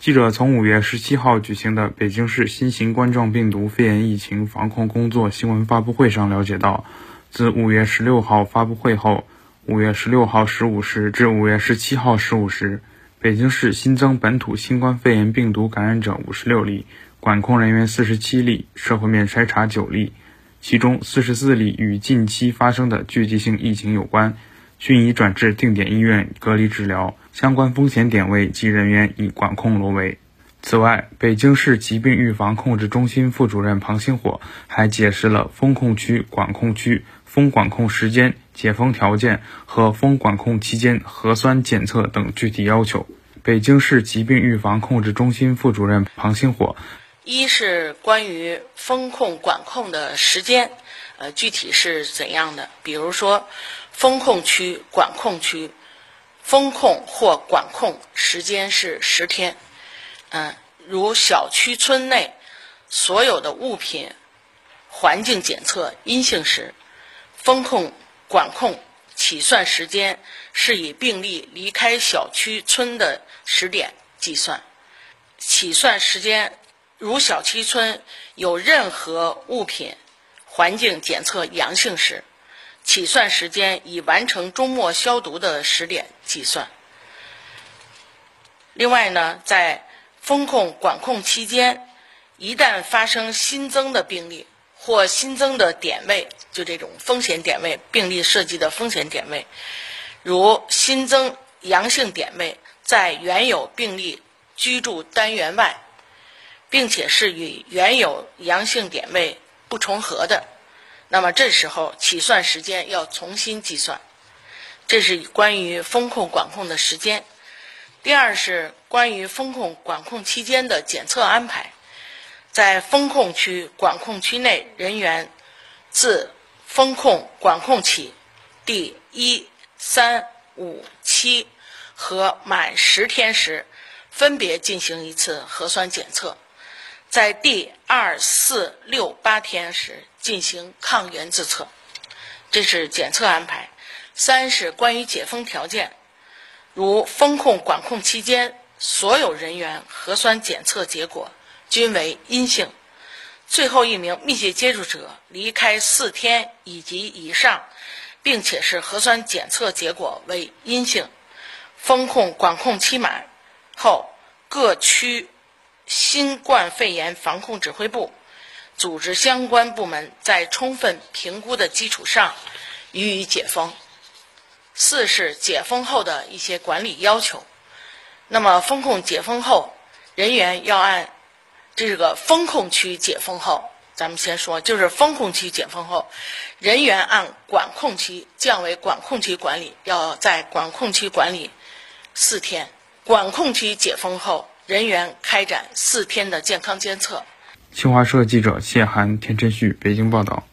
记者从五月十七号举行的北京市新型冠状病毒肺炎疫情防控工作新闻发布会上了解到，自五月十六号发布会后，五月十六号十五时至五月十七号十五时，北京市新增本土新冠肺炎病毒感染者五十六例，管控人员四十七例，社会面筛查九例，其中四十四例与近期发生的聚集性疫情有关，均已转至定点医院隔离治疗。相关风险点位及人员已管控落位。此外，北京市疾病预防控制中心副主任庞星火还解释了封控区、管控区封管控时间、解封条件和封管控期间核酸检测等具体要求。北京市疾病预防控制中心副主任庞星火：一是关于封控管控的时间，呃，具体是怎样的？比如说，封控区、管控区。封控或管控时间是十天，嗯，如小区村内所有的物品环境检测阴性时，封控管控起算时间是以病例离开小区村的时点计算。起算时间如小区村有任何物品环境检测阳性时。起算时间以完成终末消毒的时点计算。另外呢，在风控管控期间，一旦发生新增的病例或新增的点位，就这种风险点位，病例涉及的风险点位，如新增阳性点位在原有病例居住单元外，并且是与原有阳性点位不重合的。那么这时候起算时间要重新计算，这是关于风控管控的时间。第二是关于风控管控期间的检测安排，在风控区、管控区内人员自风控管控起第一、三、五、七和满十天时，分别进行一次核酸检测。在第二、四、六、八天时进行抗原自测，这是检测安排。三是关于解封条件，如封控管控期间，所有人员核酸检测结果均为阴性，最后一名密切接触者离开四天以及以上，并且是核酸检测结果为阴性，封控管控期满后，各区。新冠肺炎防控指挥部组织相关部门在充分评估的基础上予以解封。四是解封后的一些管理要求。那么，风控解封后，人员要按这个风控区解封后，咱们先说，就是风控区解封后，人员按管控区降为管控区管理，要在管控区管理四天。管控区解封后。人员开展四天的健康监测。新华社记者谢涵、田晨旭北京报道。